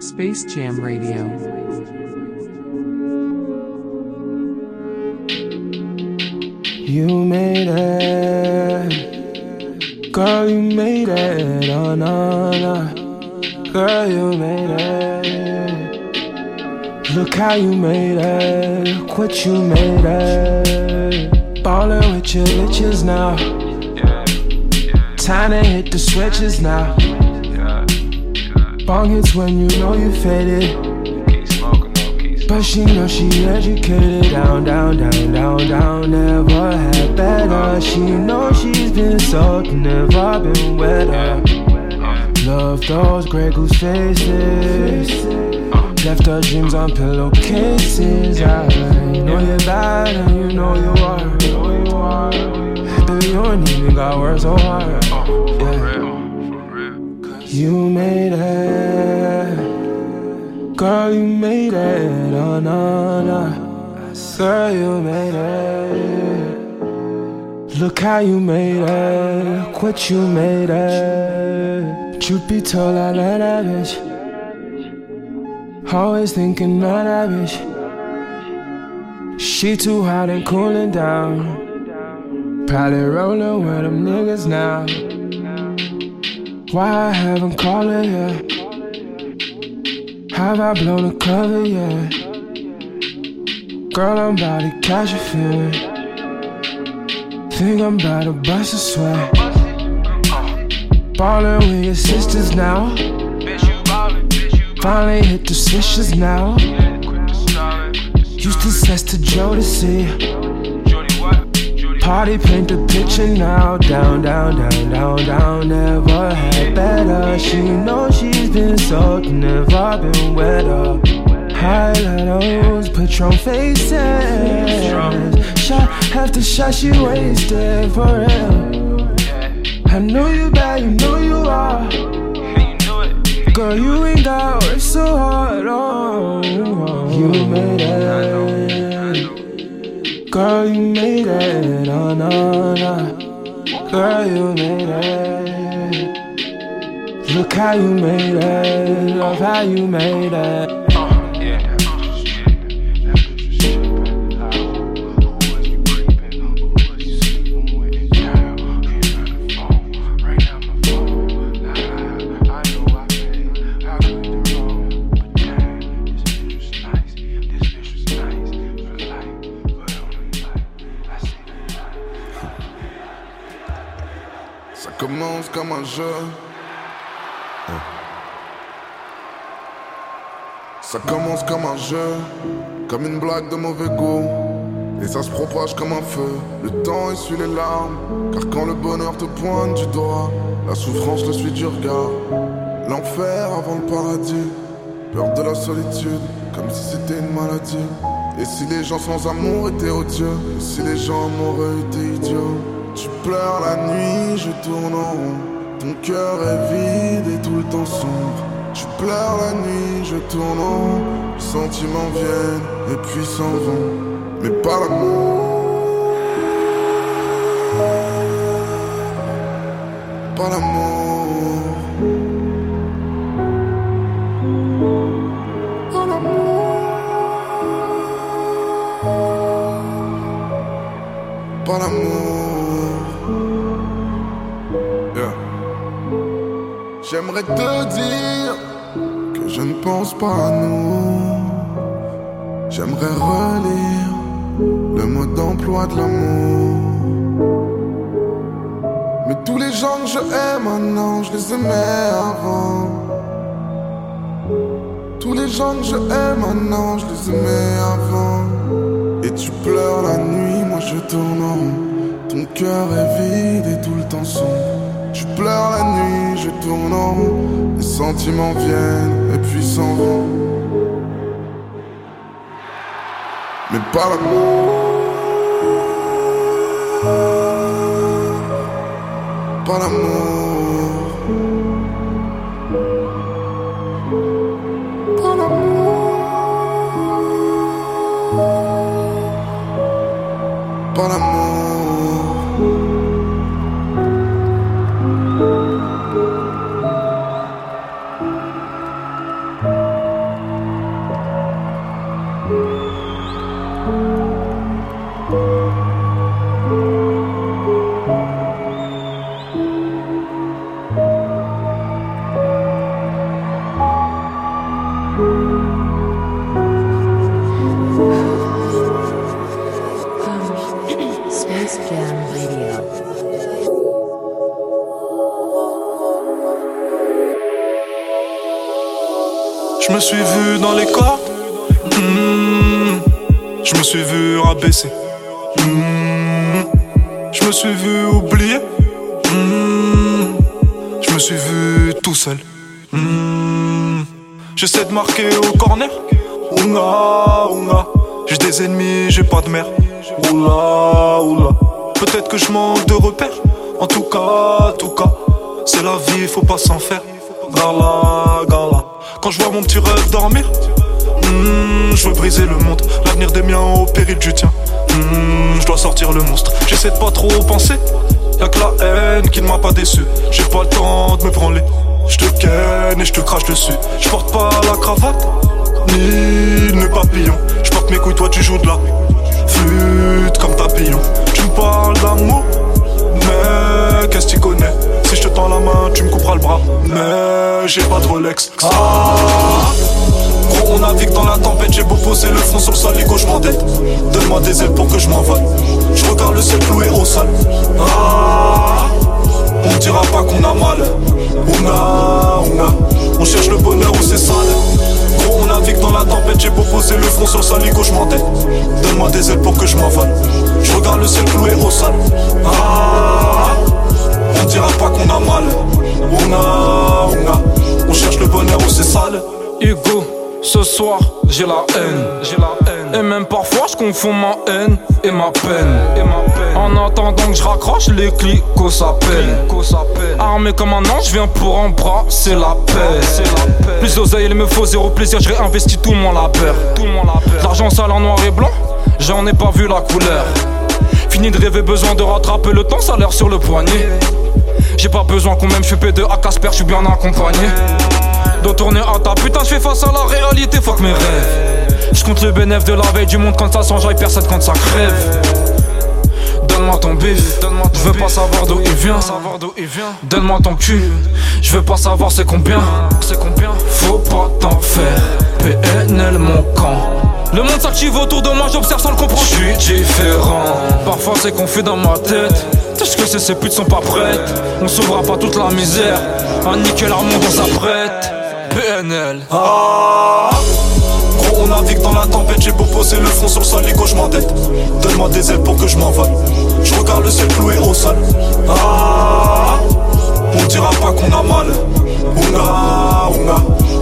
Space Jam Radio. You made it. Girl, you made it. Oh, no, no. Girl, you made it. Look how you made it. What you made it. Ballin' with your bitches now. Time to hit the switches now. Bong hits when you know you faded. But she know she educated. Down, down, down, down, down. Never had better. She know she's been soaked, never been wetter. Love those Grey Goose faces. Left her dreams on pillowcases. I know you're bad and you know you are. Baby, you ain't even got words so hard. Yeah. You made it. Girl, you made it. Oh, no, no. Girl, you made it. Look how you made it. What you made it. Told, I love that bitch. Always thinking that bitch. She too hot and cooling down. Probably rolling with them niggas now. Why I haven't called her yet? Have I blown the cover yet? Girl, I'm about to catch a feeling. Think I'm about to bust a sweat. Ballin' with your sisters now. Finally hit the switches now. To sex to Jodeci. Party paint the picture now. Down, down, down, down, down. Never had better. She knows she's been soaked, never been wetter. Highlights, Patron faces. Shot after shot, she wasted for real. I know you bad, you know you are. Girl, you ain't got work so hard. Oh, you made it. Girl, you made it. Oh, no, no. Girl, you made it. Look how you made it. Love how you made it. Commence comme un jeu. Ça commence comme un jeu, comme une blague de mauvais goût. Et ça se propage comme un feu. Le temps essuie les larmes, car quand le bonheur te pointe du doigt, la souffrance le suit du regard. L'enfer avant le paradis, peur de la solitude, comme si c'était une maladie. Et si les gens sans amour étaient odieux, et si les gens amoureux étaient idiots, tu pleures la nuit, je tourne en rond. Ton cœur est vide et tout le temps sombre. Tu pleures la nuit, je tourne en rond. Les sentiments viennent et puis s'en vont. Mais pas l'amour. Pas l'amour. Nous. J'aimerais relire le mode d'emploi de l'amour. Mais tous les gens que je hais maintenant, je les aimais avant. Tous les gens que je hais maintenant, je les aimais avant. Et tu pleures la nuit, moi je tourne en rond. Ton cœur est vide et tout le temps sombre. Tu pleures la nuit, je tourne en rond. Les sentiments viennent suis sans vent. Mais par là par l'amour. Je me suis vu rabaisser. Hmm. Je me suis vu oublier. Hmm. Je me suis vu tout seul. Hmm. J'essaie de marquer au corner. Oula, oula. J'ai des ennemis, j'ai pas de mère. Oula, oula. Peut-être que je manque de repères. En tout cas, tout cas, c'est la vie, faut pas s'en faire. Gala, gala. Quand je vois mon petit rêve dormir, hmm, je veux briser le monde. L'avenir des miens au péril du tien. Hmm, je dois sortir le monstre. J'essaie de pas trop penser. Y'a que la haine qui ne m'a pas déçu. J'ai pas le temps de me branler. Je te ken et je te crache dessus. Je porte pas la cravate, ni le papillon. Je porte mes couilles, toi tu joues de la flûte comme papillon. Tu me parles d'amour, mais qu'est-ce que tu connais? Si je te tends la main, tu me couperas le bras. Mais j'ai pas de Rolex. Ah On navigue dans la tempête, j'ai beau poser le front sur le sol, et je m'endette. Donne-moi des ailes pour que je m'envole. Je regarde le ciel cloué au sol. Ah on dira pas qu'on a mal. On a, on cherche le bonheur où c'est sale. Gros, on navigue dans la tempête, j'ai beau poser le front sur le sol, je m'endette. Donne-moi des ailes pour que je m'envole. Je regarde le ciel cloué au sol. Ah on dira pas qu'on a mal. On on a. On cherche le bonheur où c'est sale. Hugo, ce soir j'ai la haine, j'ai la haine. Et même parfois je confonds ma haine et ma peine. Et ma peine. En attendant que je raccroche, les clicos s'appellent. Armé comme un ange, je viens pour embrasser la paix. Plus d'oseille, il me faut zéro plaisir, je réinvestis tout mon labeur. L'argent sale en noir et blanc, j'en ai pas vu la couleur. Fini de rêver, besoin de rattraper le temps, ça l'air sur le poignet. J'ai pas besoin qu'on m'aime, je suis P2 à Casper, je suis bien accompagné. De tourner à ta putain, je fais face à la réalité, fuck mes rêves. Je compte le bénéfice de la veille du monde quand ça s'enjaille, personne quand ça crève. Donne-moi ton bif, je veux pas savoir d'où il vient. Donne-moi ton cul, je veux pas savoir c'est combien. Faut pas t'en faire. PNL mon camp. Le monde s'active autour de moi, j'observe sans le comprendre. Je suis différent. Parfois c'est confus dans ma tête. Sache que ces, putes sont pas prêtes. On sauvera pas toute la misère. À niquer leur monde, on s'apprête. Ah Gros, on navigue dans la tempête, j'ai beau poser le front sur le sol, et je m'endette. Donne-moi des ailes pour que je m'envole. Je regarde le ciel cloué au sol. Ah On dira pas qu'on a mal.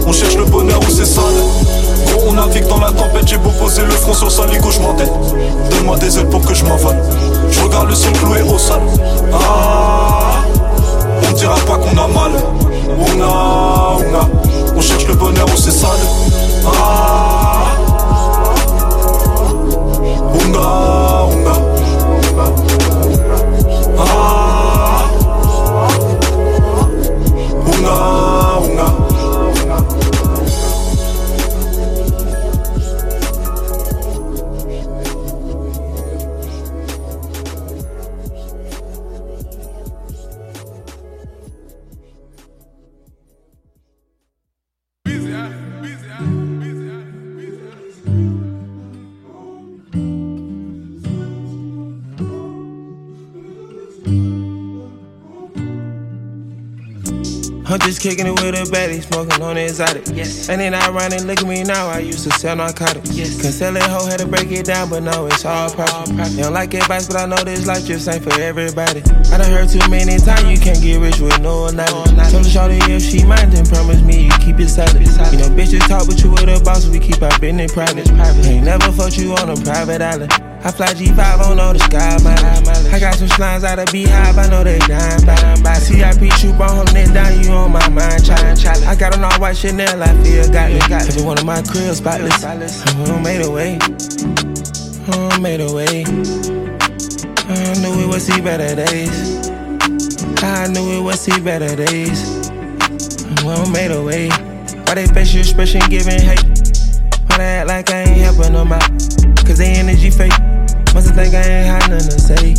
On cherche le bonheur où c'est sale. Gros, on navigue dans la tempête, j'ai beau poser le front sur le sol, et je m'endette. Donne-moi des ailes pour que je m'envole. Je regarde le ciel cloué au sol. Ah On dira pas qu'on a mal. On a, on cherche le bonheur où c'est sale. Ah On. I'm just kicking it with a baddie, smoking on the exotic. Yes. And then I run and look at me now. I used to sell narcotics. Yes. Cause selling hoe had to break it down, but no, it's all profit. They don't like advice, but I know this life just ain't for everybody. I done heard too many times you can't get rich with no knowledge. Tell the shorty if she mind, then promise me you keep it solid. You know, bitches talk, but you with a boss, we keep our business private. Ain't never fucked you on a private island. I fly G5 on all the sky. I got some slimes out of Beehive, I know they dying by. by. CIP troop on holding it down, you on my mind, trying challenge. I got on all white Chanel, I feel got me. Every one of my cribs spotless. I made a way. I made a way. I knew we would see better days. I knew we would see better days. We don't made a way. Why they face your expression giving hate? Why they act like I ain't helping them out? Cause they energy fake. Must think I ain't had nothing to say.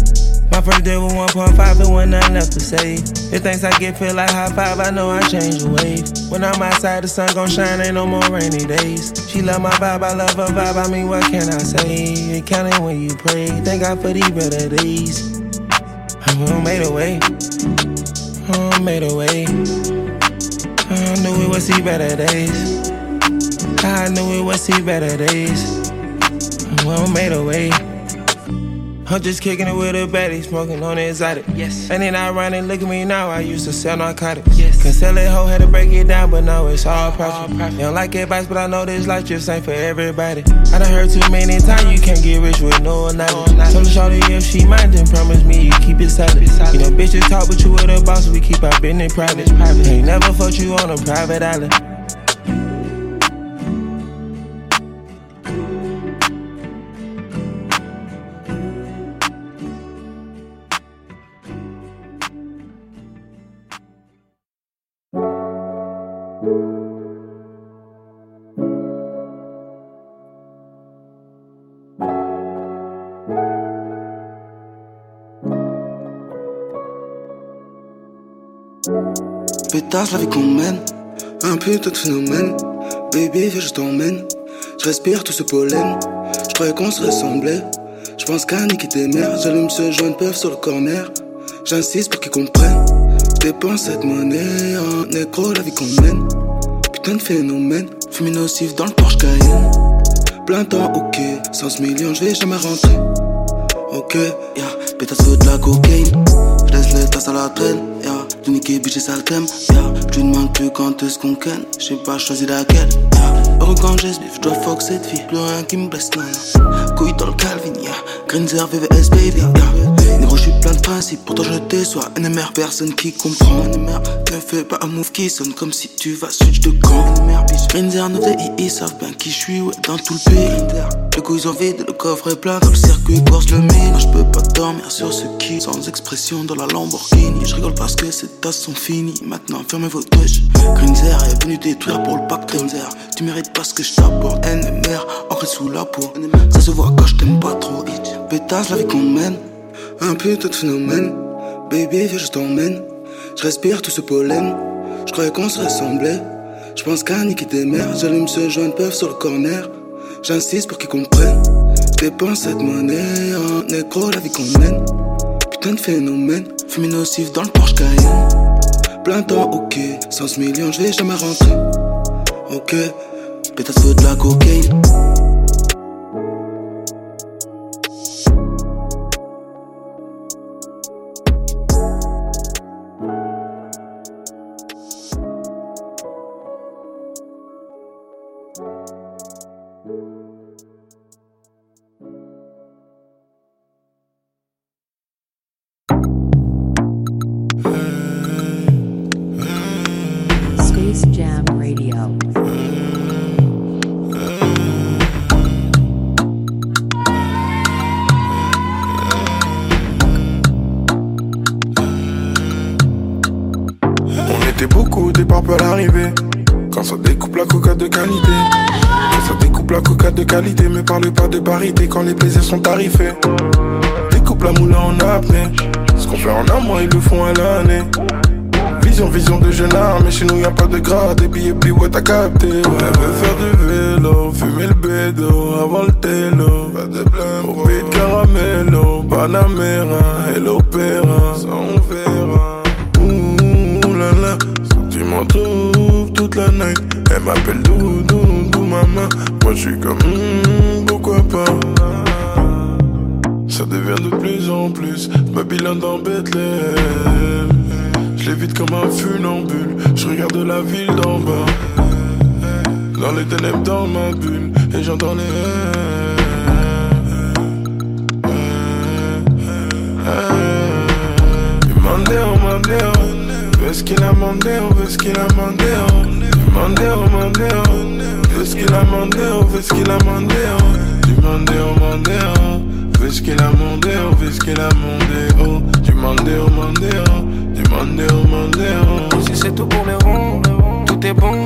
My first day was 1.5 and one nothing left to say. If things I get feel like high five, I know I change the wave. When I'm outside, the sun gon' shine, ain't no more rainy days. She love my vibe, I love her vibe, I mean, what can I say? It counting when you pray, thank God for these better days. I made a way, I made a way. I knew we would see better days. I knew we would see better days. I made a way. I'm just kicking it with a baddie, smoking on the exotic. Yes. And then I run and look at me now. I used to sell narcotics. Yes. Can sell it hoe, had to break it down, but now it's all profit. All profit. You don't like advice, but I know this life just ain't for everybody. I done heard too many times you can't get rich with no knowledge. Tell the shorty if she mind, then promise me you keep it solid. You know, bitches talk, but you with a boss, we keep our business private. private. Ain't never fucked you on a private island. Pétasse la vie qu'on mène, un putain de phénomène. Baby, viens, je t'emmène. Je respire tout ce pollen. Je croyais qu'on se ressemblait. Je pense qu'à niquer tes mères. J'allume ce joint peuvent sur le corner. J'insiste pour qu'ils comprennent. Dépense cette monnaie en nécro, la vie qu'on mène. Putain de phénomène. Fumée nocif dans le Porsche Cayenne. Plein temps, ok. 100 millions, je vais jamais rentrer. Ok, yeah. Pétasse de la cocaïne. Je laisse les tasses à la traîne, yeah. De niquer, bitch, ça le thème, yeah. Je lui demande plus quand est-ce qu'on ken. J'ai pas choisi laquelle, yeah. Heureux quand j'esbiffe, je dois fuck cette fille. Plus rien qui me blesse, non. Couille dans le Calvin, yeah. Grinzer, VVS, baby, yeah. Négro, j'suis plein de principes. Pourtant, je déçois. NMR, personne qui comprend. NMR, ne fais pas un move qui sonne comme si tu vas switch de camp. NMR, bitch. Grinzer, nos VI, ils savent bien qui j'suis, ouais, dans tout le pays. Ils ont vide, le coffre est plein. Dans le circuit, course le mine. Je peux pas dormir sur ce qui, sans expression dans la Lamborghini. Je rigole parce que ces tasses sont finies. Maintenant, fermez vos touches. Grinzer est venu détruire pour le pack Grinzer. Tu mérites pas ce que je t'apporte. NMR, ancré sous la peau. Ça se voit quand je t'aime pas trop. Pétasse la vie qu'on mène. Un putain de phénomène. Baby, viens, je t'emmène. Je respire tout ce pollen. Je croyais qu'on se ressemblait. Je pense qu'à niquer tes mères. J'allume ce joint peuvent sur le corner. J'insiste pour qu'ils comprennent. Dépense cette monnaie en nécro, la vie qu'on mène. Putain de phénomène. Fumée nocif dans le Porsche Cayenne. Plein temps, ok. 100 millions, je vais jamais rentrer. Ok. Pétasse de la cocaïne. De parité quand les plaisirs sont tarifés. Découpe la moula en apnée. Ce qu'on fait en un mois, ils le font à l'année. Vision, vision de jeune âme, mais chez nous y a pas de grade, des billets plis, ouais t'as capté? Ouais, elle veut faire du vélo, fumer le bédo, avant le télo. Pas de au beat caramello, Panamera, et l'opéra, ça on verra. Ouh là là, tu m'en toute la night. Elle m'appelle Doudou, Doudou, maman. Moi je suis comme, hmm, pourquoi Ça devient de plus en plus Babylone dans Bethléem. Je l'évite comme un funambule. Je regarde la ville d'en bas. Dans les ténèbres, dans ma bulle. Et j'entends les. Mandéo, Mandéo. Veut ce qu'il a mandé, on veut ce qu'il a mandé. Mandéo, Mandéo. Veut ce qu'il a mandé, oh mandé, oh hein. Fais qu'il a mandé, oh fais qu'il a mandé, oh. Du mandé, oh mandé, oh Du Si c'est tout pour les ronds tout bon.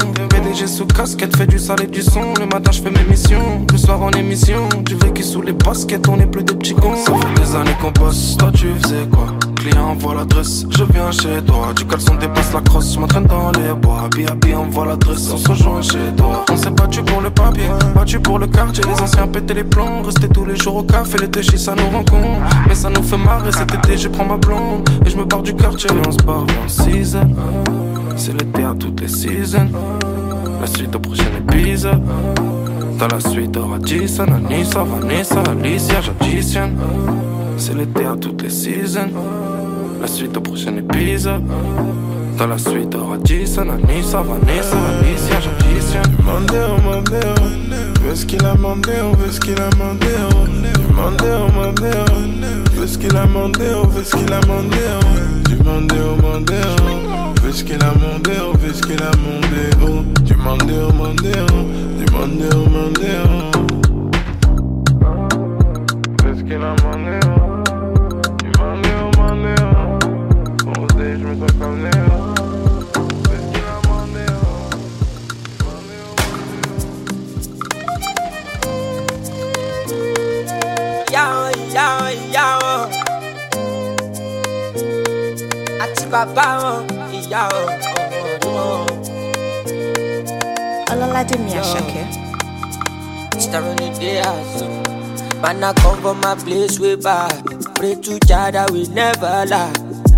Sous casquette, fait du sale et du son. Le matin, je fais mes missions, le soir en émission. Tu qui sous les baskets, on n'est plus des petits cons. Ça fait années qu'on bosse, toi tu faisais quoi? Client envoie l'adresse, je viens chez toi. Du caleçon dépasse la crosse, je m'entraîne dans les bois. Happy happy, envoie l'adresse, on se rejoint chez toi. On s'est battu pour le papier, battu pour le quartier. Les anciens pétaient les plombs, restaient tous les jours au café. Les déchets, ça nous rencontre. Mais ça nous fait marrer, cet été, je prends ma blonde. Et je me barre du quartier, et on se en season. C'est l'été à toutes les seasons. La suite au prochain épisode. Dans la suite, aura Jason, Anissa, Vanessa, Alicia, j'additionne. C'est l'été à toutes les seasons. La suite au prochain épisode. Dans la suite, aura Jason, Anissa, Vanessa, Alicia, j'additionne. Mandéo, mandéo. Veut ce qu'il a on ce qu'il a on. Mandéo. Fais ce qu'il a mandé, on oh, fait ce qu'il a mandé, on Du mandé au mandé, on Fais ce qu'il a mandé, on oh. fait ce qu'il a mandé, on Du mandé au mandé, on oh. Du mandé au Fais ce qu'il a mandé, on bàbá wọn, ìyá wọn. Ọlọ́ládé Àṣàkẹ́. Mr. Ronny Diaz. Man, I come from my place way back. Pray to Jah that we never lie.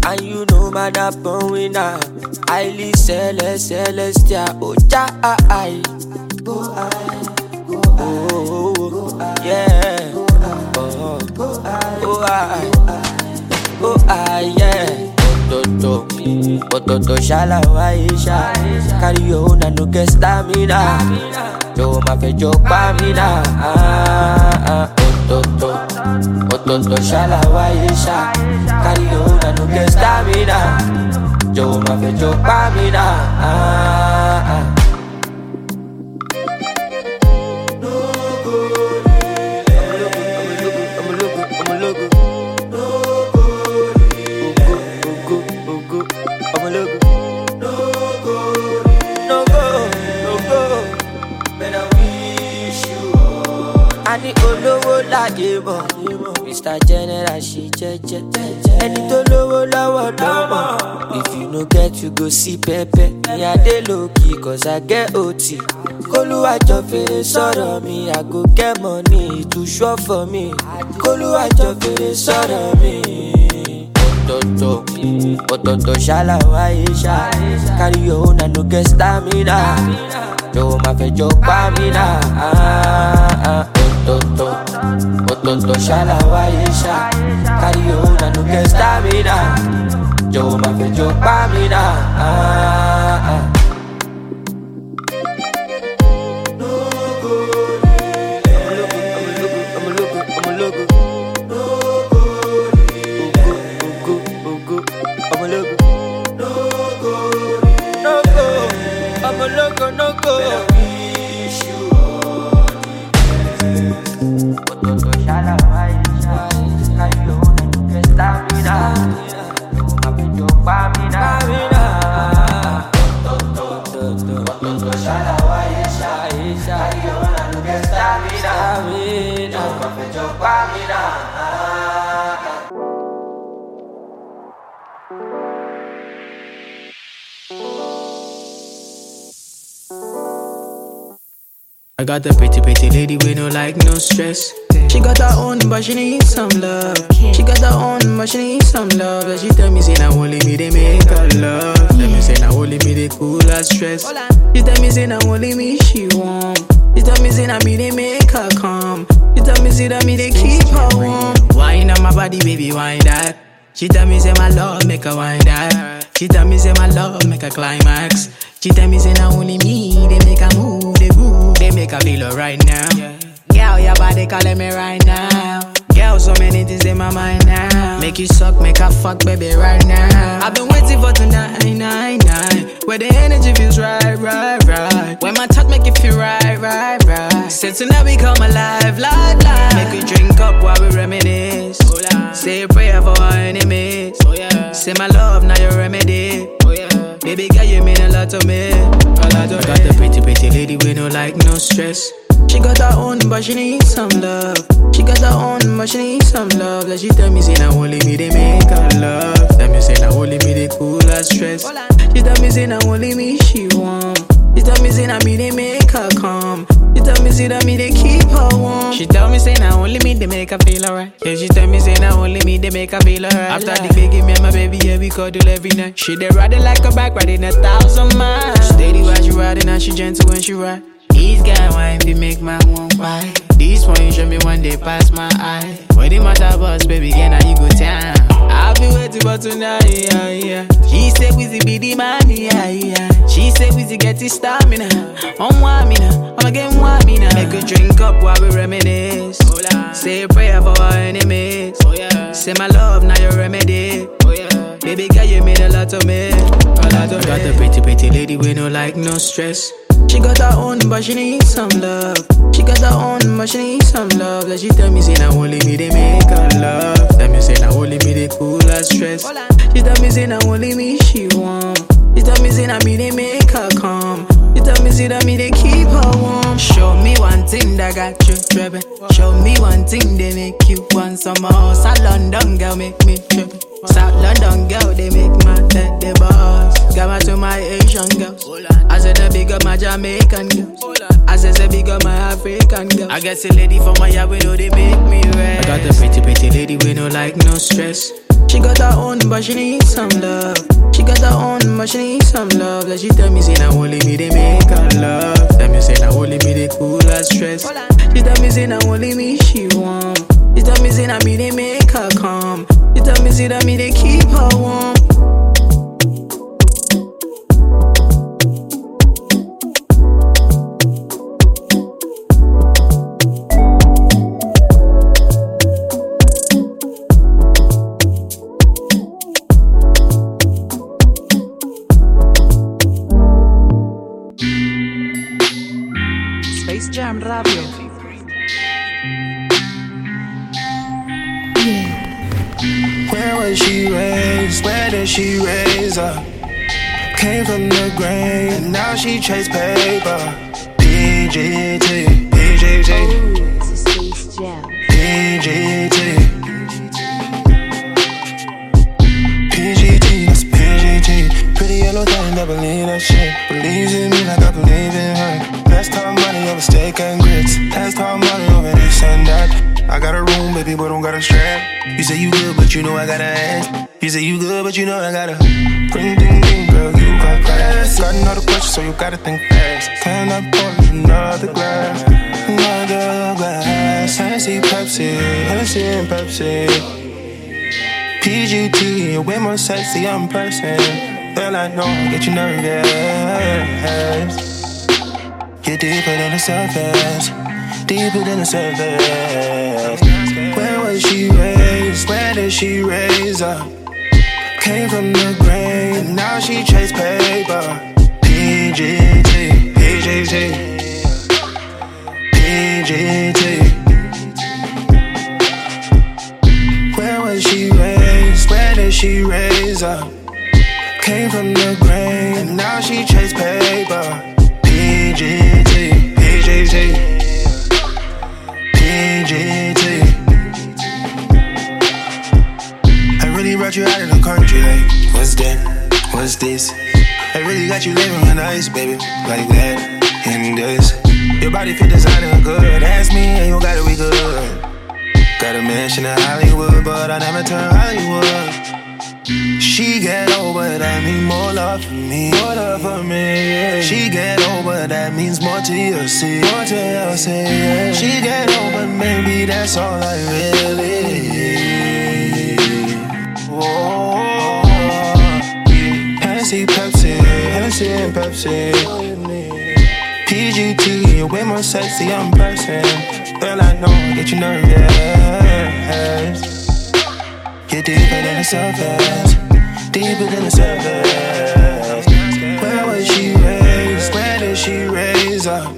And you know, man, I born winner. Highly celest, celestial. Oh, Jah, I. Go, I. Go, oh, oh, yeah. Oh, oh, I. Oh, I, yeah. Ototo, ototo, shala, wa, isha. Carry your stamina. Yo, ma fe yo pa. Ah, ah, ototo, ototo, shala, wa, isha. Carry your stamina. Yo, ma fe yo pa. Ah, ah. Mọ̀ mr general ṣe jẹ́jẹ́ ẹni tó lówó lọ́wọ́ lọ́mọ if you no get you go see pẹpẹ ní adé lókì cause i get ot kólúwàjọ fèrè sọ̀rọ̀ mi i go get money to sure for me kólúwàjọ fèrè sọ̀rọ̀ mi. Ototo, ototo, shala wa isha. Carry your own and no get stamina. Yo, ma yo pa mi na. Ah, ah, ototo, ototo, shala wa isha. Carry own and no get stamina. Yo, ma fe yo pa mi na. Ah, ah. loco, no go. I got the pretty, pretty lady with no like, no stress. She got her own, but she need some love. She got her own, but she need some love. And she tell me, say, now only me, they make her love. Tell me, say, now only me, they cool her stress. She tell me, say, now only me, she warm. She tell me, say, now me, they make her calm. She tell me, say, that me, they keep her warm. Wine on my body, baby, wine that. She tell me, say, my love, make her wine that. She tell me, say, my love, make her climax. She tell me, say, now only me, they make her move, they groove, they make her feel alright now. Girl, your body calling me right now. Girl, so many things in my mind now. Make you suck, make her fuck, baby, right now. I've been waiting for tonight, nine, nine. Where the energy feels right, right, right. When my touch make you feel right, right, right. Say tonight we come alive, live, live. Make you drink up while we reminisce. Oh, Say a prayer for our enemies. Oh. Say my love, now your remedy. Yeah. Baby girl, you mean a lot to me. A lot to I got the pretty, pretty lady with no like, no stress. She got her own, but she needs some love. She got her own, but she needs some love. Like she tell me, say, now only me they make her love. Tell me, say, now only me they cool her stress. She tell me, say, now only me she want. She tell me, say, now me they make her calm. She tell me, say, that me they keep her warm. She tell me, say, now only me they make her feel alright. Yeah, she tell me, say, now only me they make her feel alright. After the big me and my baby, yeah, we cuddle every night. She they riding like a bike, riding a thousand miles. Steady while she riding, and she gentle when she ride. These guy wine fi make my one why. This one you show me one day pass my eye. When the matter bus, baby, can I you go town? I'll be waiting for tonight, yeah, yeah. She said we be the man, yeah, yeah. She say we get the stamina. On one me now, I'ma get one me now. Make a drink up while we reminisce. Oh, say a prayer for our enemies. Oh, say my love, now your remedy. Oh, Baby girl, you mean a lot to me. A lot to me. Got the pretty, pretty lady with no like, no stress. She got her own, but she needs some love. She got her own, but she needs some love. Like she tell me, say, now only me they make her love. Tell me, say, now only me they cool her stress. She tell me, say, now only me she want. She tell me, say, now me they make her calm. She tell me, say, that me they keep her warm. Show me one thing that got you tripping. Show me one thing they make you want some more. South London girl make me tripping. South London girl, they make my head the boss. Got my to my Asian girls. I said the big up my Jamaican girls. I said the big up my African girls. I guess a lady from my yard, we know they make me red. I got the pretty, pretty lady with no like, no stress. She got her own, but she needs some love. She got her own, but she needs some love. Like she tell me, say, now only me they make her love. Tell me, say, now only me they cool her stress. She tell me, say, now only me she want. She tell me, say, now me they make her calm. She tell me, say, that me they keep her warm. Raised? Where did she raise up? Came from the grave, and now she chase paper. Space Jam. PGT. PGT, that's PGT. Pretty yellow thing that believe that shit. Believes in me like I believe in her. Let's talk money over steak and grits. Let's talk money over this and that. I got a room, baby, but don't got a strap. You say you good, but you know I got a ass. You say you good, but you know I gotta ring, ding, ding, girl, you got class. Got another question, so you gotta think fast. Can I pour another glass? Another glass. Hennessy, Pepsi, Hennessy and Pepsi. PGT, you're way more sexy, I'm person. Girl, I know, I get you nervous. You're deeper than the surface, deeper than the surface. Where was she raised? Where did she raise up? Came from the grave, and now she chase paper. PGT, PGT, PGT. Where was she raised? Where did she raise up? Came from the grave, and now she chase paper. PGT, PGT, PGT. Brought you out of the country, like, what's that? What's this? I really got you living on ice, baby, like that, and this. Your body fit designer good, ask me, and you gotta be good. Got a mansion in Hollywood, but I never turn Hollywood. She get over, that mean more love for me. More love for me. She get over, that means more to you. See, more to you. See. She get over, maybe that's all I really need. Yeah. Hennessy, Pepsi, Hennessy and Pepsi. PGT, you're way more sexy, I'm person. Girl, I know, get you nervous. You're deeper than the surface, deeper than the surface. Where was she raised? Where did she raise up?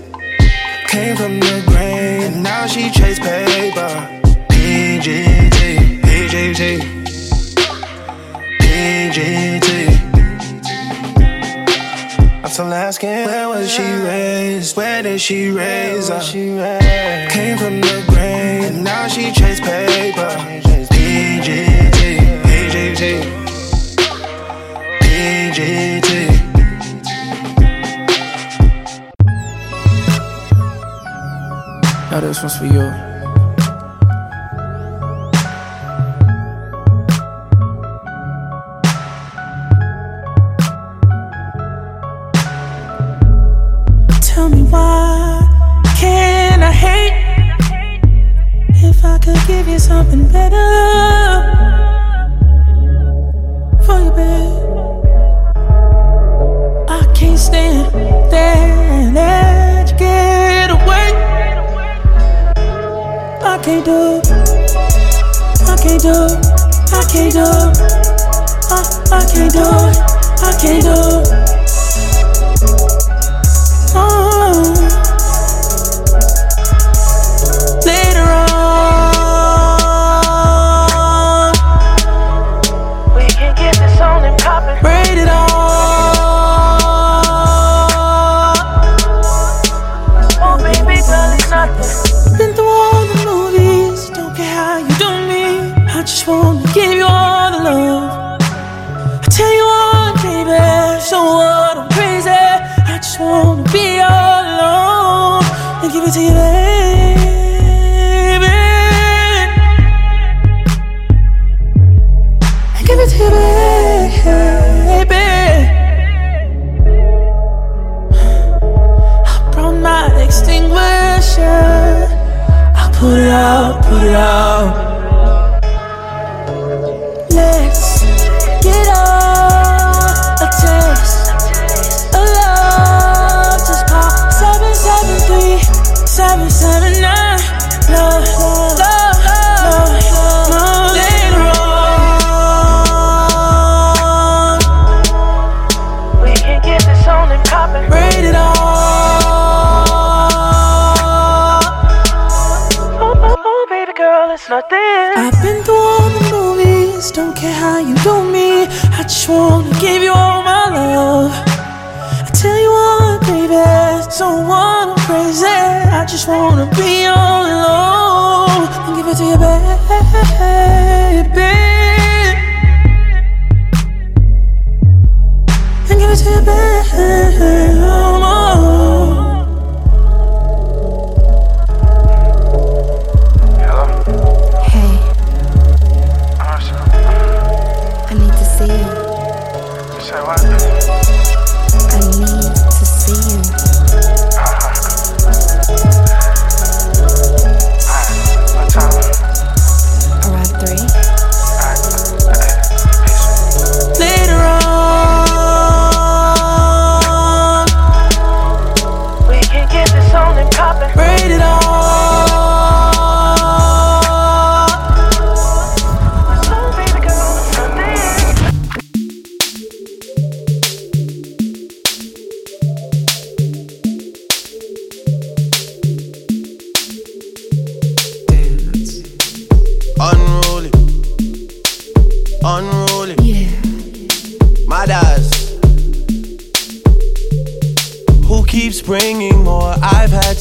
Came from the grave, and now she chase paper. PGT, PGT, PGT. I'm still asking, where was she raised? Where did she raise up? Came from the grain, and now she chase paper. PGT, PGT, PGT. Now this one's for you. Something better for you, babe? I can't stand and let you get away. I can't do, I can't do, I can't do, I, I can't do, I can't do. Oh.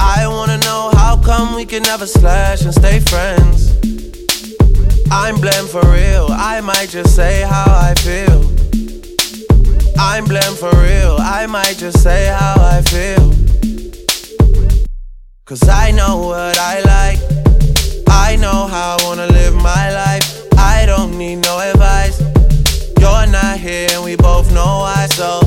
I wanna know how come we can never slash and stay friends. I'm blem for real, I might just say how I feel. I'm blem for real, I might just say how I feel. Cause I know what I like. I know how I wanna live my life. I don't need no advice. You're not here and we both know why. So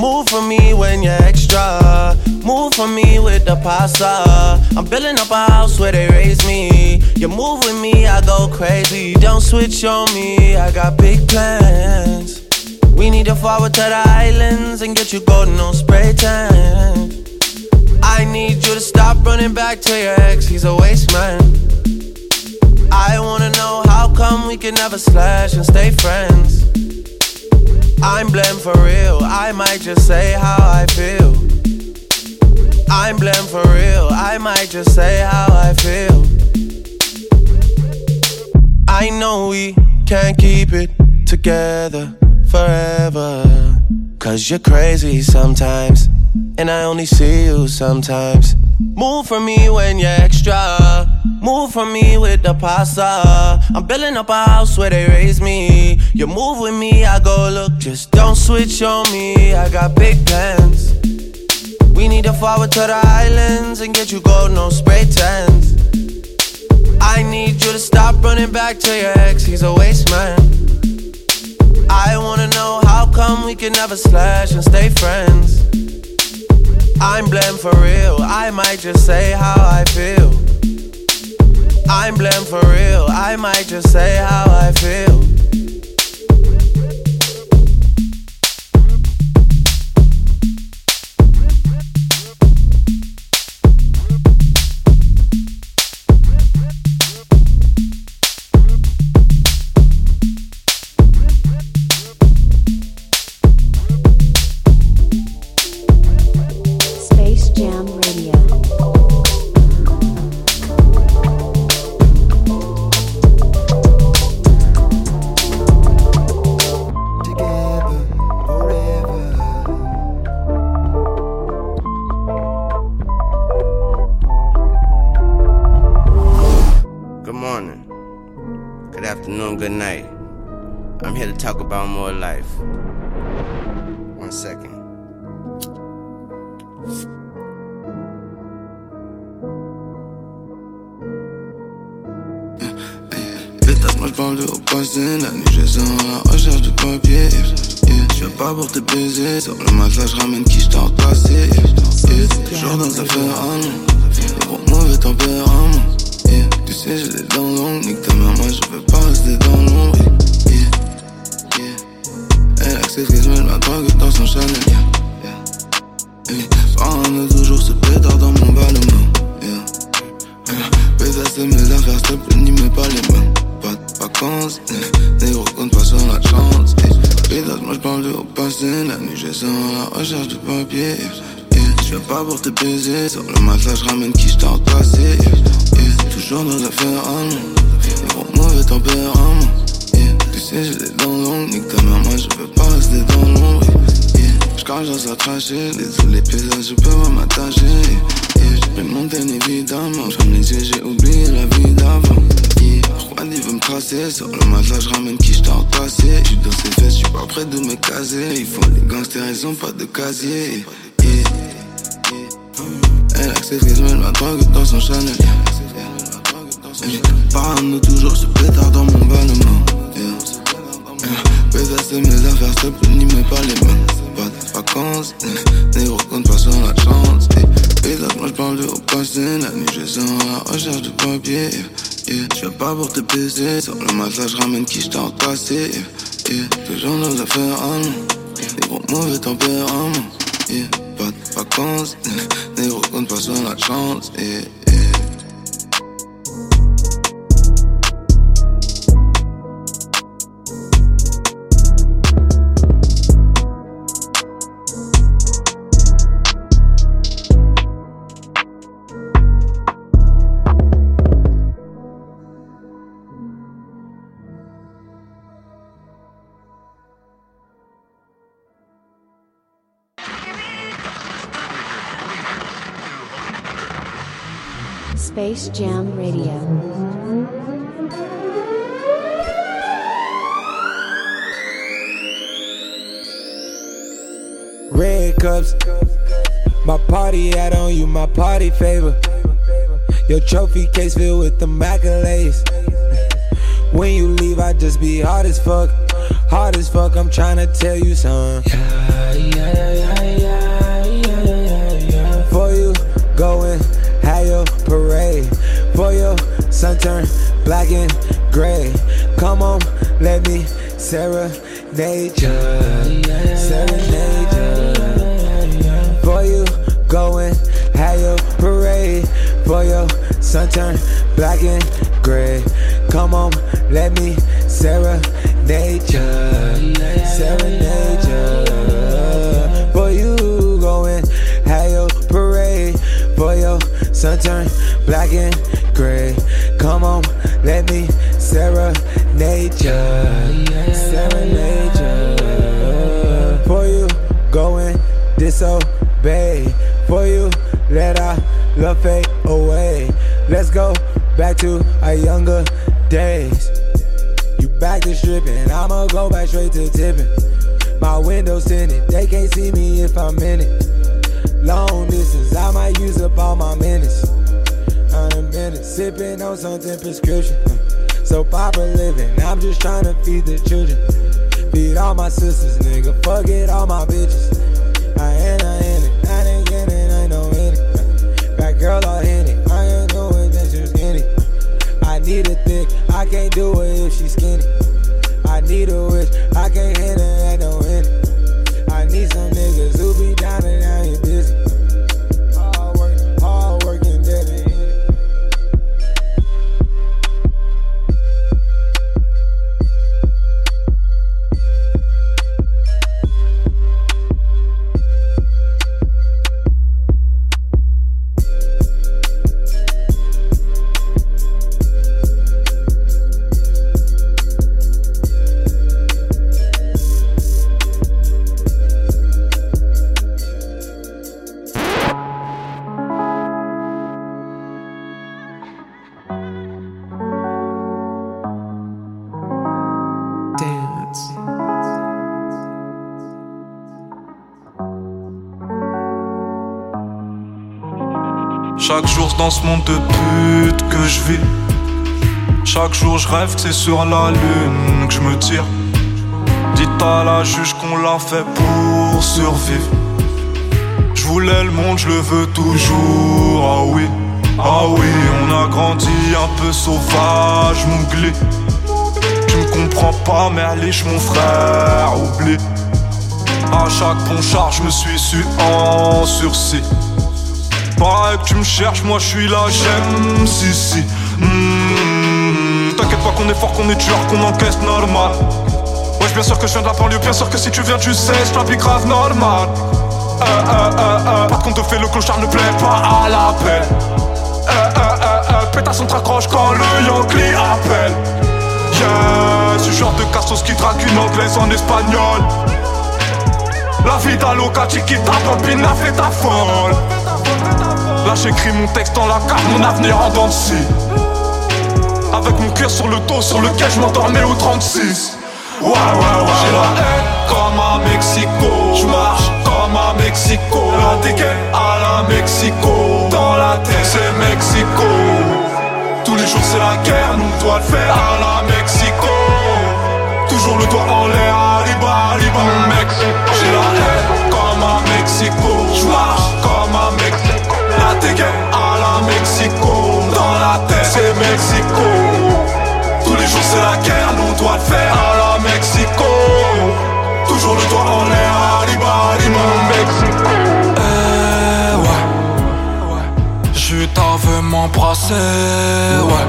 move for me when you're extra. Move for me with the pasta. I'm building up a house where they raise me. You move with me, I go crazy. Don't switch on me, I got big plans. We need to forward to the islands and get you golden on spray tan. I need you to stop running back to your ex, he's a waste man. I wanna know how come we can never slash and stay friends. I'm blem for real, I might just say how I feel. I'm blamed for real, I might just say how I feel. I know we can't keep it together forever. Cause you're crazy sometimes, and I only see you sometimes. Move for me when you're extra. Move for me with the pasta. I'm building up a house where they raise me. You move with me, I go look. Just don't switch on me. I got big plans. We need to forward to the islands and get you gold, no spray tents. I need you to stop running back to your ex, he's a waste man. I wanna know how come we can never slash and stay friends. I'm blamed for real, I might just say how I feel. I'm blamed for real, I might just say how I feel. Casier. Elle accepte que je la drogue dans son Chanel Parano toujours ce pétard dans mon ballonnement yeah. Pétasse c'est mes affaires plaît n'y mets pas les mains Pas de vacances, négro compte pas sur la chance. Pétasse moi j'parle de au passé La nuit je sens à la recherche de papier. Je viens pas pour te baiser Sur le matelas je ramène qui repassé yeah. yeah. Toujours les affaires Des gros mauvais tempéraments yeah. Pas de vacances, négro compte pas sur la chance yeah. Space Jam Radio. Red cups, my party hat on you, my party favor. Your trophy case filled with the accolades. When you leave, I just be hard as fuck. Hard as fuck, I'm tryna tell you something. For you, going, have your parade. For your sun turn black and gray. Come on, let me Sarah nature, serenade For you, going, have your parade. For your sun turn black and gray. Come on, let me serenade you, serenade you. For you, going, have your parade. For your sun turn black and serenade you, serenade you. For you, going disobey. For you, let our love fade away. Let's go back to our younger days. You back to stripping, I'ma go back straight to tipping. My windows tinted, they can't see me if I'm in it. Long distance, I might use up all my minutes. On a minute, sipping on something prescription. So proper living, I'm just trying to feed the children. Feed all my sisters, nigga. Fuck it, all my bitches. I ain't, I ain't it. I ain't getting it, I in it. Back girl, I hit it. I ain't doing that she's skinny. I need a thick, I can't do it if she's skinny. I need a witch, I can't hit her at dans ce monde de pute que je vis. Chaque jour je rêve que c'est sur la lune que je me tire. Dites à la juge qu'on l'a fait pour survivre. Je voulais le monde, je le veux toujours. Ah oui, ah oui, on a grandi un peu sauvage, mon glé. Tu me comprends pas, allez, mon frère, oublie. À chaque ponchard, je me suis su en sursis. Pareil que tu me cherches, moi je suis là, j'aime, si si. Hmm, T'inquiète pas qu'on est fort, qu'on est dur, qu'on encaisse normal. Wesh, bien sûr que je viens de la banlieue, bien sûr que si tu viens, tu sais, je t'applique grave normal. Euh, euh, euh, euh. Par contre, te fait le clochard ne plaît pas à l'appel. Euh, euh, euh, euh. Pétasse, on te raccroche quand le Yankee appelle. Yeah, ce genre de cassos qui drague une anglaise en espagnol. La vida loca, chiquita, bambina, fait ta folle. Là j'écris mon texte dans la carte, mon avenir en dents. Avec mon cœur sur le dos sur lequel je m'endormais au 36 Ouais ouais ouais J'ai la haine comme à Mexico. Je marche comme à Mexico. La dégaine à la Mexico. Dans la tête c'est Mexico. Tous les jours c'est la guerre, nous doit le faire à la Mexico. Toujours le doigt en l'air, Mexico. Tous les jours c'est la guerre, nous on le faire à la Mexico. Toujours le doigt en l'air, arriba, arriba Mexico. Eh ouais. Je t'avais m'embrasser, ouais.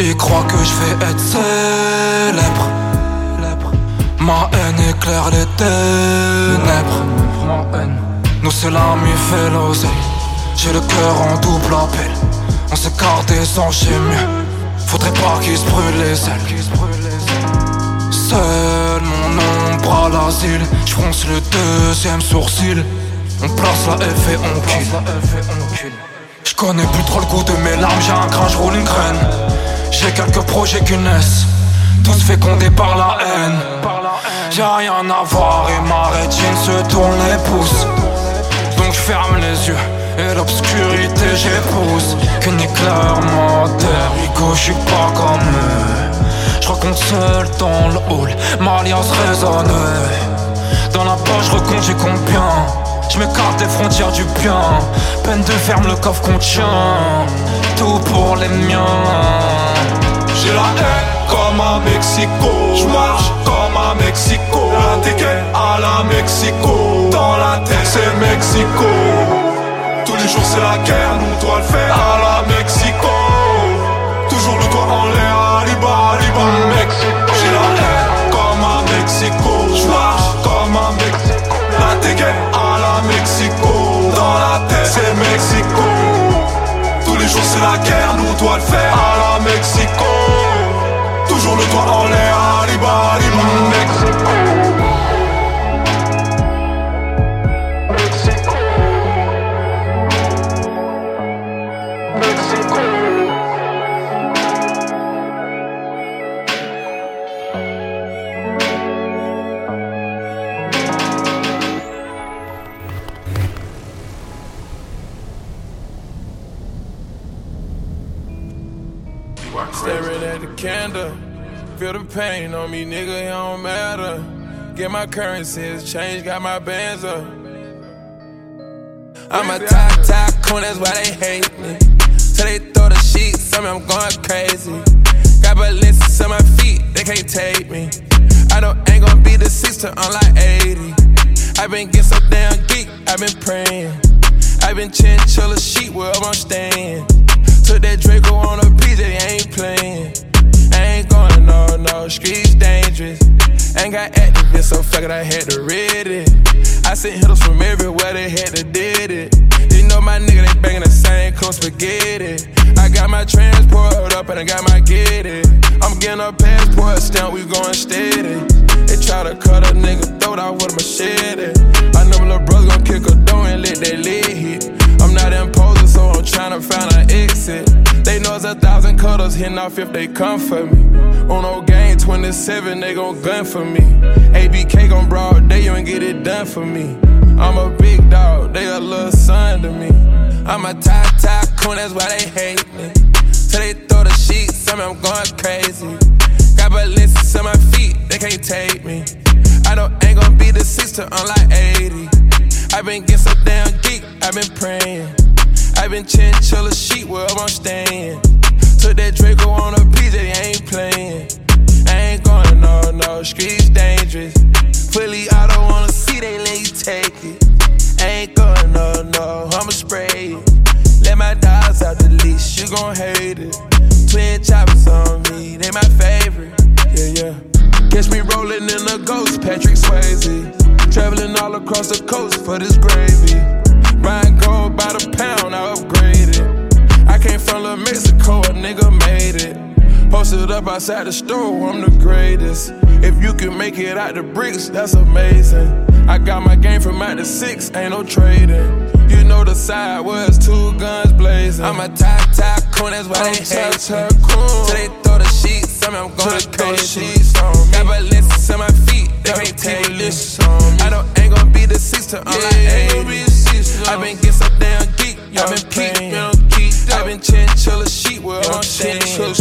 Il croit que je vais être célèbre. Ma haine éclaire les ténèbres. Nous c'est l'ami fait l'oseille J'ai le cœur en double appel On s'écarte des sans mieux Faudrait pas qu'il se brûle les ailes. Seul mon ombre à l'asile. J'fronce le deuxième sourcil. On place la F et on kill Je connais plus trop le goût de mes larmes. J'ai un grain, j'roule une graine. J'ai quelques projets qui naissent Tous fécondés par la haine. J'ai rien à voir et ma rétine se tourne les pouces. Donc je ferme les yeux et l'obscurité j'épouse Qu'une éclair terre Rico je suis pas comme eux. Je raconte seul dans le hall Ma alliance résonne. Dans la poche je j'ai combien? Je m'écarte des frontières du bien. Peine de ferme le coffre contient Tout pour les miens. J'ai la haine comme à Mexico. Je marche comme à Mexico. Ticket à la Mexico. Dans la tête, c'est Mexico. Les jours, c'est la guerre, nous, doit le faire à la Mexico. Toujours le toit en l'air, Aliba, Aliba, Mexico. J'ai la haine comme à Mexico. J'marche comme à Mexico. La ticket à la Mexico. Dans la tête, c'est Mexico. Tous les jours, c'est la guerre, nous, doit le faire à la Mexico. Toujours le toit en l'air, Aliba, Aliba, Mexico. Pain on me, nigga, it don't matter. Get my currencies, change, got my bands up. I'm a top, top coon, that's why they hate me. So they throw the sheets, tell me I'm going crazy. Got Balenciagas on my feet, they can't take me. I know ain't gonna be the sister, I'm like 80. I've been getting so damn geek, I've been praying. I've been chinchilla sheet where I'm staying. Took that Draco on a PJ, ain't playing. No, no, streets dangerous. Ain't got activists, so fuck it, I had to read it. I sent hitters from everywhere, they had to did it. You know my nigga, they bangin' the same close spaghetti. I got my transport up and I got my get it. I'm getting a passport stamp, we goin' steady. They try to cut a nigga throat out with a machete. I know my little brother gon' kick a door and let that lid hit. I'm not imposing, so I'm tryna find an exit. They know it's a thousand cutters hitting off if they come for me. On no game 27, they gon' gun for me. ABK gon' broad day, you ain't get it done for me. I'm a big dog, they a little son to me. I'm a top, top coon, that's why they hate me. So they throw the sheets, tell me I'm going crazy. Got Balenciagas on my feet, they can't take me. I know ain't gon' be the sister, I'm like 80. i been getting so damn geek, i been praying. I been chinchilla sheet wherever I'm staying. Took that Draco on a PJ, ain't playing. I ain't going no, no, streets dangerous. Fully, I don't wanna see they let you take it. Ain't going no, no, I'ma spray it. Let my dogs out the leash, you gon' hate it. Twin choppers on me, they my favorite. Yeah, yeah. Catch me rolling in a ghost, Patrick Swayze. Traveling all across the coast for this gravy. Buying gold by the pound, I upgraded. I came from La Mexico, a nigga made it. Posted up outside the store, I'm the greatest. If you can make it out the bricks, that's amazing. I got my game from out the six, ain't no trading. You know the side was two guns blazing. I'm a top, top coon, that's why they hate me. So they throw the sheets, tell me I'm going crazy. Got Balenciagas on my feet, they can't take this on me. I know ain't gonna be the sister, I'm like 80. i been getting so damn geek, i been peeping. i been chinchilla sheet where I'm staying.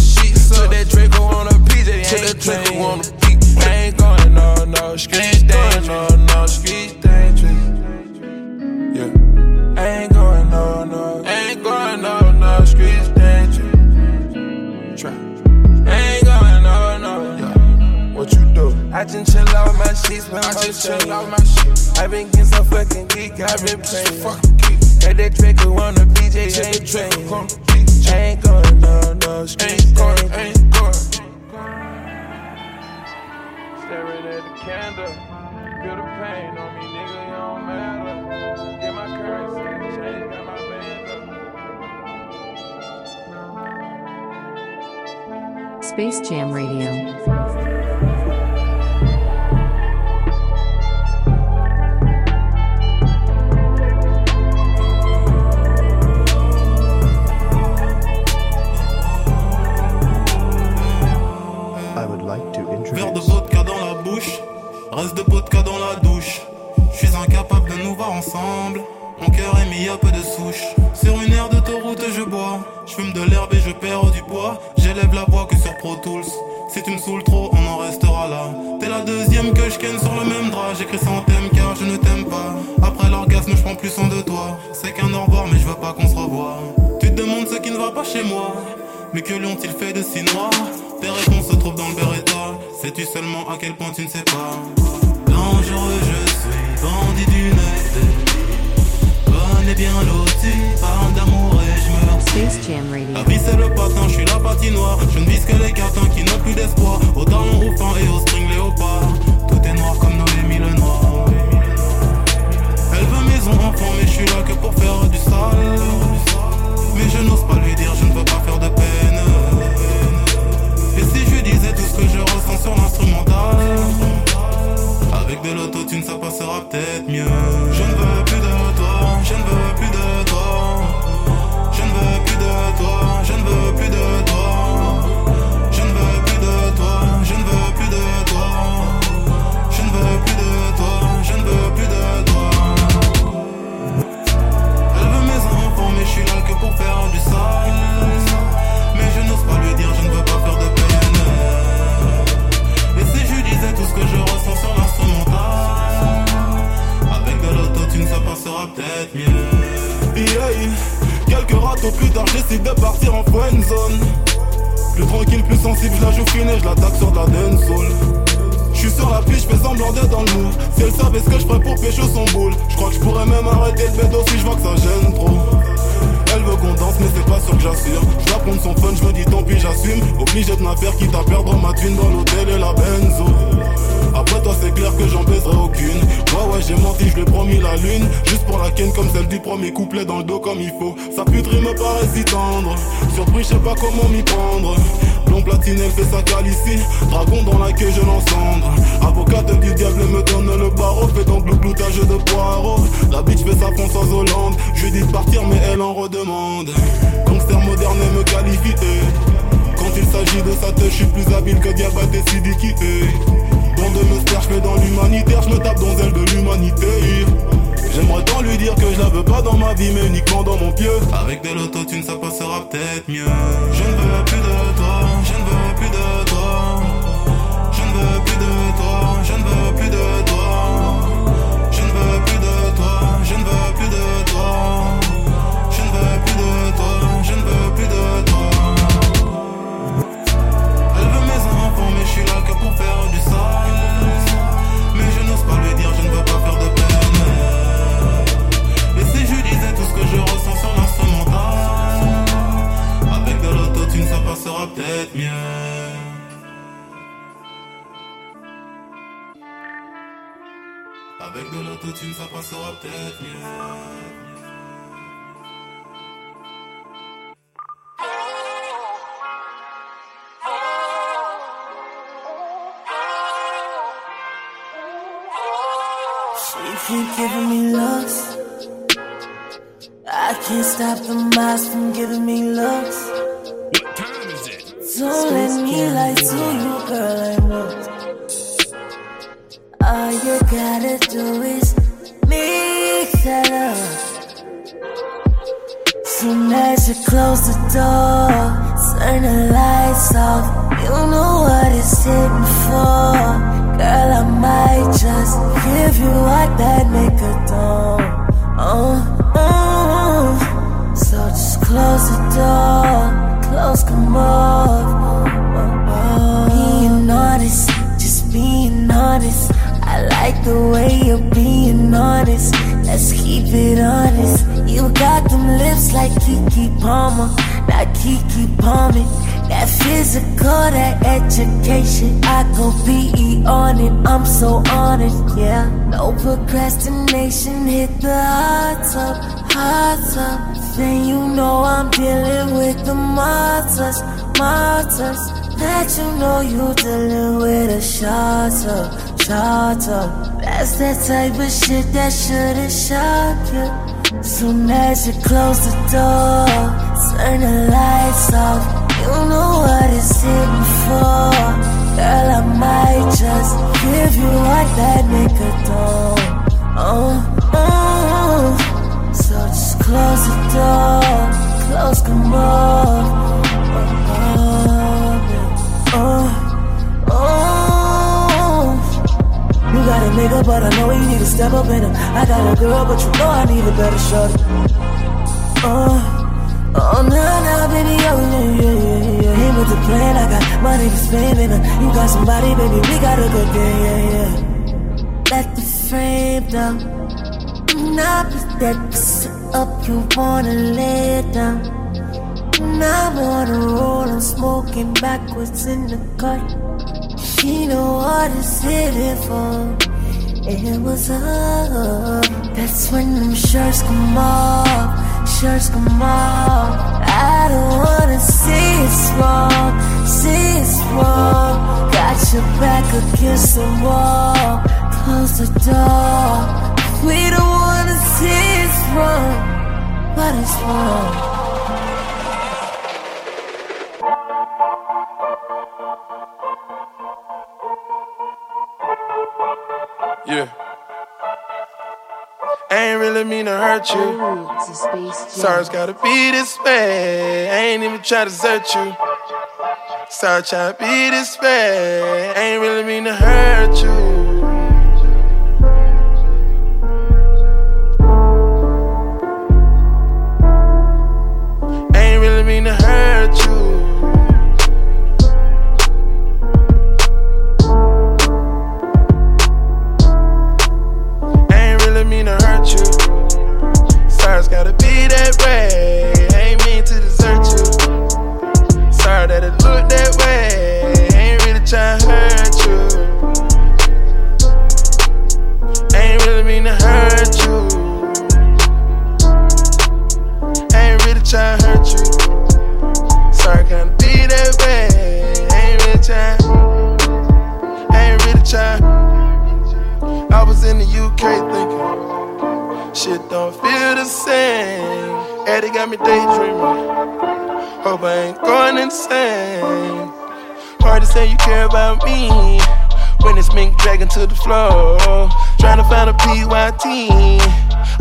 No, no, dangerous. No, no, streets dangerous. Yeah. Ain't going no, no, ain't going no, no, streets dangerous. Try. Ain't going no, no, yeah. What you do? I just chill out my sheets when I just chill out my sheets. I been getting so fucking geek, I been playing. Fucking geek. Got that Draco on the BJ, ain't playing. Ain't going no, no, streets ain't going, ain't going. Staring at the candle, feel the pain on me, nigga, it don't matter. Get my currency, got my bands up. Space Jam Radio. Reste de vodka dans la douche. Je suis incapable de nous voir ensemble. Mon cœur est mis à peu de souche. Sur une aire d'autoroute, je bois. Je fume de l'herbe et je perds du poids. J'élève la voix que sur Pro Tools. Si tu me saoules trop, on en restera là. T'es la deuxième que je ken sur le même drap. J'écris sans thème car je ne t'aime pas. Après l'orgasme, je prends plus soin de toi. C'est qu'un au revoir, mais je veux pas qu'on se revoie. Tu te demandes ce qui ne va pas chez moi. Mais que lui ont-ils fait de si noir? Tes réponses se trouvent dans le Beretta. Sais-tu seulement à quel point tu ne sais pas? Dangereux, je suis bandit d'une Bonne et bien loti, parle d'amour et je Radio. La vie c'est le patin, je suis la patinoire. Je ne vise que les cartons qui n'ont plus d'espoir. Au talon rouffant et au string léopard. Tout est noir comme Noémie le noir. Elle veut maison enfant, mais je suis là que pour faire du sale. Mais je n'ose pas lui dire, je ne veux pas faire de peine. Et si je disais tout ce que je ressens sur l'instrumental Avec de l'autotune, ça passera peut-être mieux. Je ne veux plus de toi, je ne veux peut-être mieux. Avec de l'autotune, ça passera peut-être mieux. She keep giving me looks. I can't stop the eyes from giving me looks. Don't let me lie to you, girl. I know. All you gotta do is mix that up. Soon as you close the door, turn the lights off. You know what it's hitting for. Girl, I might just give you what that nigga don't. Oh, oh. So just close the door, come off. Being honest, just being honest. I like the way you're being honest. Let's keep it honest. You got them lips like Keke Palmer, not Keke Palmer. That physical, that education, I go be on it. I'm so on it, yeah. No procrastination, hit the hot tub, tub. Then you know I'm dealing with the martyrs, martyrs. That you know you're dealing with a shot up. That's that type of shit that shouldn't shock you. Soon as you close the door, turn the lights off. You know what it's hitting for. Girl, I might just give you what that nigga. Oh, oh. Close the door, close come off. Oh, oh, oh. You got a nigga, but I know you need to step up in him. I got a girl, but you know I need a better shot. Oh, oh, nah, nah, baby, oh, yeah, yeah, yeah, in with the plan. I got money to spend, and uh, you got somebody, baby. We got a good day, yeah, yeah. Let the frame down. Now put that up, you wanna lay it down. Now I wanna roll, I'm smoking backwards in the cut. She know what it's hitting for. It was up. That's when them shirts come off, shirts come off. I don't wanna see it's wrong, see it's wrong. Got your back against the wall. Close the door. We don't wanna see it's wrong, but it's wrong. Yeah. I ain't really mean to hurt you. Sorry, it's gotta be this way. I ain't even try to desert you. Sorry, try to be this way. I ain't really mean to hurt you. Mean insane. Hard to say you care about me when it's mink dragging to the floor. Trying to find a PYT.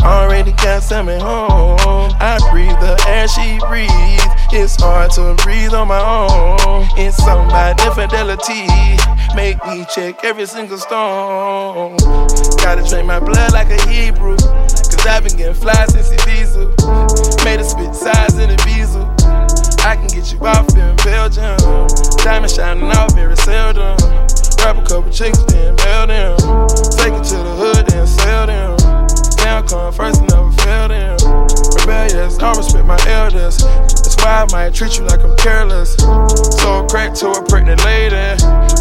Already got some at home. I breathe the air she breathes. It's hard to breathe on my own. It's about infidelity. Make me check every single stone. Gotta drink my blood like a Hebrew. Cause I've been getting fly since he diesel. Made a spit size in a bezel. I can get you off in Belgium. Diamond shining out very seldom. Grab a couple chicks, then bail them. Take it to the hood, then sell them. Down come first, never fail them. Rebellious, I respect my elders. I might treat you like I'm careless. So crack to a pregnant lady.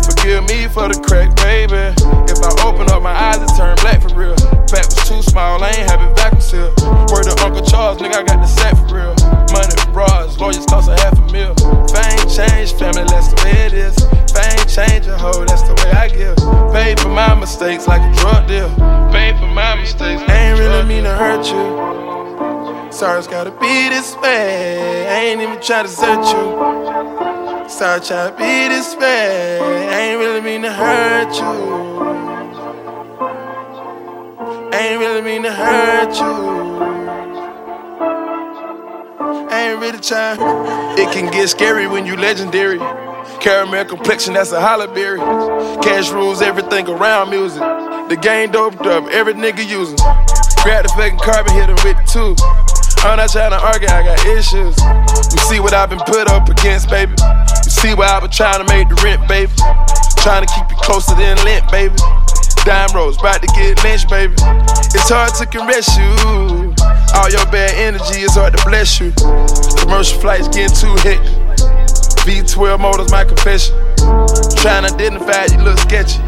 Forgive me for the crack, baby. If I open up my eyes, it turn black for real. Fat was too small, I ain't have it vacuum seal. Word to Uncle Charles, nigga, I got the set for real. Money, bras, lawyers cost a half a mil. Fame change, family, that's the way it is. Fame change a hoe, that's the way I give. Paid for my mistakes like a drug deal. Paid for my mistakes. I ain't really mean to hurt you. Sorry, it's gotta be this way. I ain't even try to desert you. Sorry, try to be this way. I ain't really mean to hurt you. I ain't really mean to hurt you. I ain't really trying. It can get scary when you legendary. Caramel complexion, that's a Halle Berry. Cash rules everything around music. The game doped up, every nigga using. Grab the fucking carbon, hit him with two. I'm not trying to argue, I got issues. You see what I've been put up against, baby. You see what I've been trying to make the rent, baby. Trying to keep you closer than lint, baby. Dime rolls, about to get lynched, baby. It's hard to caress you. All your bad energy is hard to bless you. Commercial flights getting too hectic. V12 motors, my confession. Trying to identify you look sketchy.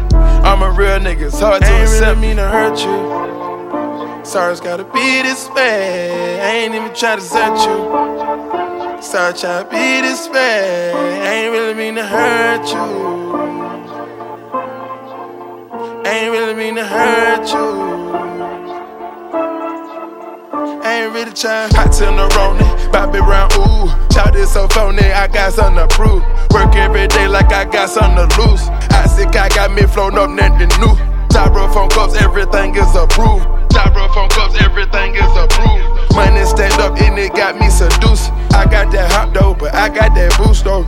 I'm a real nigga, it's hard to Ain't accept. mean to hurt you. Sorry, it's gotta be this way. I ain't even try to desert you. Sorry, try to be this way. I ain't really mean to hurt you. I ain't really mean to hurt you. I ain't really trying. Hot till the Roni, Bobby round, ooh. Shout this so phony, I got something to prove. Work every day like I got something to lose. I sick, I got me flown up, nothing new. Phone cups, everything is approved. Styrofoam cups, everything is approved. Money stacked up and it got me seduced. I got that hot dough, but I got that boost though.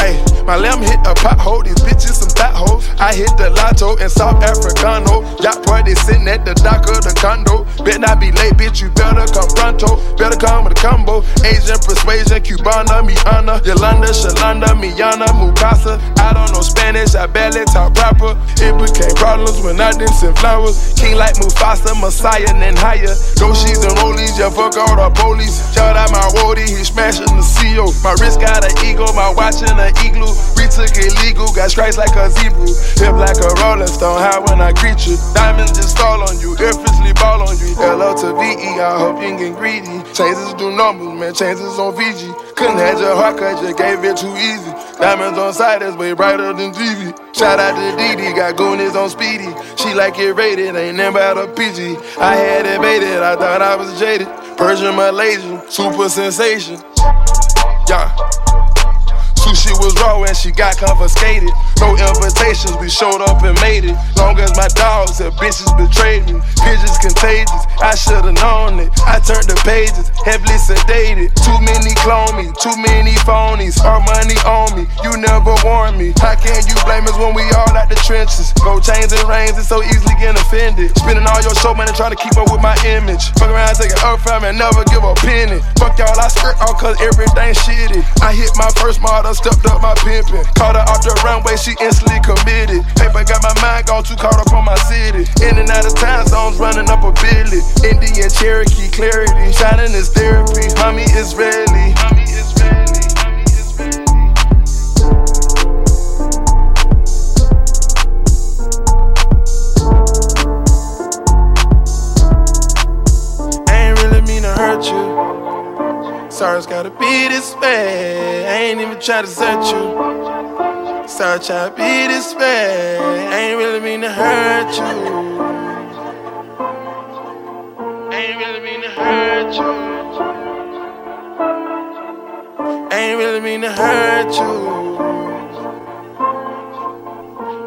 Hey, my lamb hit a pothole, these bitches some fat hoes. I hit the lotto in South Africano. Yacht party sitting at the dock of the condo. Bet not be late, bitch, you better come pronto. Better come with a combo. Asian persuasion, Cubana, Miana, Yolanda, Shalanda, Miana, Mukasa. I don't know Spanish, I barely talk proper. It became problems when I didn't send flowers. King like Mufasa, Messiah, and higher. Doshis and rollies, yeah, fuck all the police. Shout out my roadie, he smashing the CO. My wrist got an ego, my watch an igloo. Retook illegal, got stripes like a zebra. Hip like a rolling stone, high when I greet you. Diamonds just fall on you, effortlessly ball on you. Hello to VE, I hope you ain't get greedy. Changes do numbers, man, changes on VG. Couldn't have your heart cut, you gave it too easy. Diamonds on side, that's way brighter than TV. Shout out to Didi, got goonies on speedy. She like it rated, ain't never out a PG. I had it baited, I thought I was jaded. Persian Malaysian, super sensation. Yeah. Was raw and she got confiscated. No invitations, we showed up and made it. Long as my dogs and bitches betrayed me. Pigeons contagious, I should've known it. I turned the pages, heavily sedated. Too many clone me, too many phonies. Our money on me, you never warned me. How can you blame us when we all at the trenches? Go chains and rings, it's so easily getting offended. Spending all your show money trying to keep up with my image. Fuck around, taking up from and never give a penny. Fuck y'all, I skirt all cause everything shitty. I hit my first model, stepped up my pimpin'. Caught her off the runway, she instantly committed. Paper got my mind gone too caught up on my city. In and out of time zones, running up a billy. Indian Cherokee, clarity. Shining is therapy. Mommy is ready. I you. Sorry, it's gotta be this way. I ain't even try to set you. Sorry, try to be this way. I ain't really mean to hurt you. I ain't really mean to hurt you. I ain't really mean to hurt you.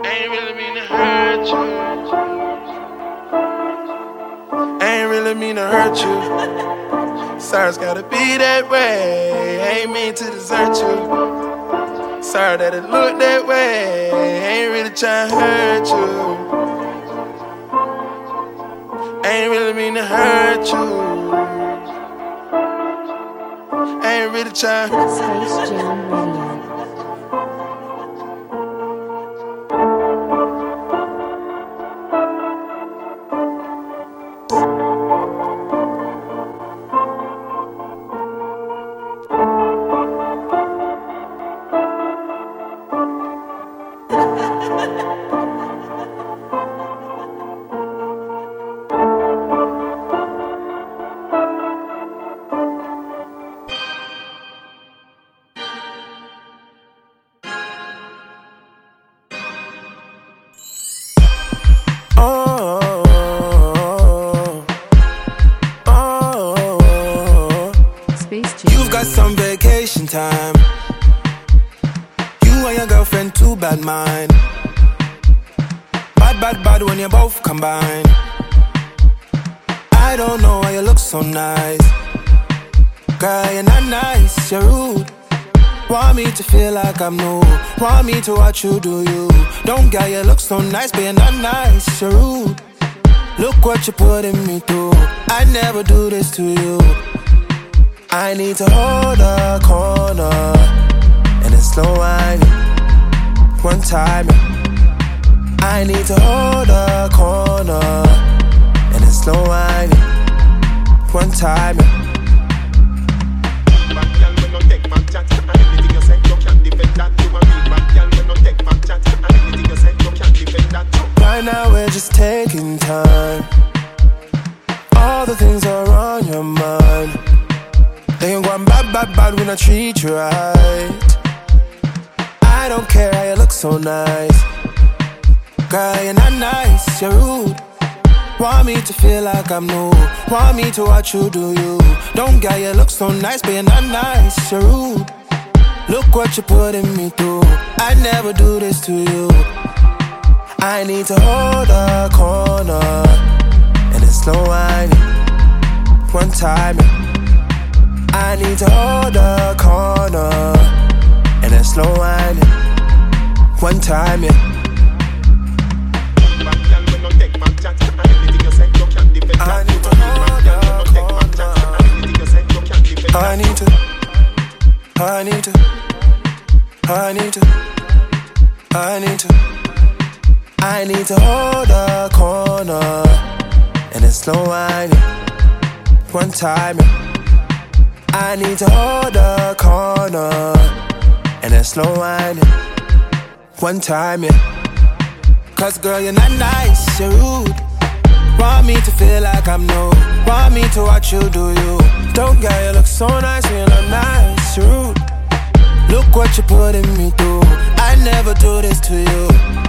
I ain't really mean to hurt you. I ain't really mean to hurt you. Sorry, it's gotta be that way. Ain't mean to desert you. Sorry that it looked that way. Ain't really trying to hurt you. Ain't really mean to hurt you. Ain't really trying. Watch you do you. Don't get you look so nice, you're not nice, you're rude. Look what you're putting me through. I never do this to you. I need to hold a corner and it's slow whining. One time, I need to hold a corner and it's slow whining. One time. Now we're just taking time. All the things are on your mind. They ain't going bad, bad, bad when I treat you right. I don't care how you look so nice. Girl, you're not nice, you're rude. Want me to feel like I'm new. Want me to watch you do you. Don't get you look so nice, but you're not nice, you're rude. Look what you're putting me through. I never do this to you. I need to hold a corner and it's slow whining. One time. I need to hold the corner and a slow whining. One time, yeah. I need to. I need to, I need to, I need to, I need to, I need to hold the corner and a slow whining. One time. I need to hold the corner and a slow whining. One time, yeah. Cause girl, you're not nice, you're rude. Want me to feel like I'm new. Want me to watch you do you. Don't get you look so nice when not nice, you're rude. Look what you're putting me through. I never do this to you.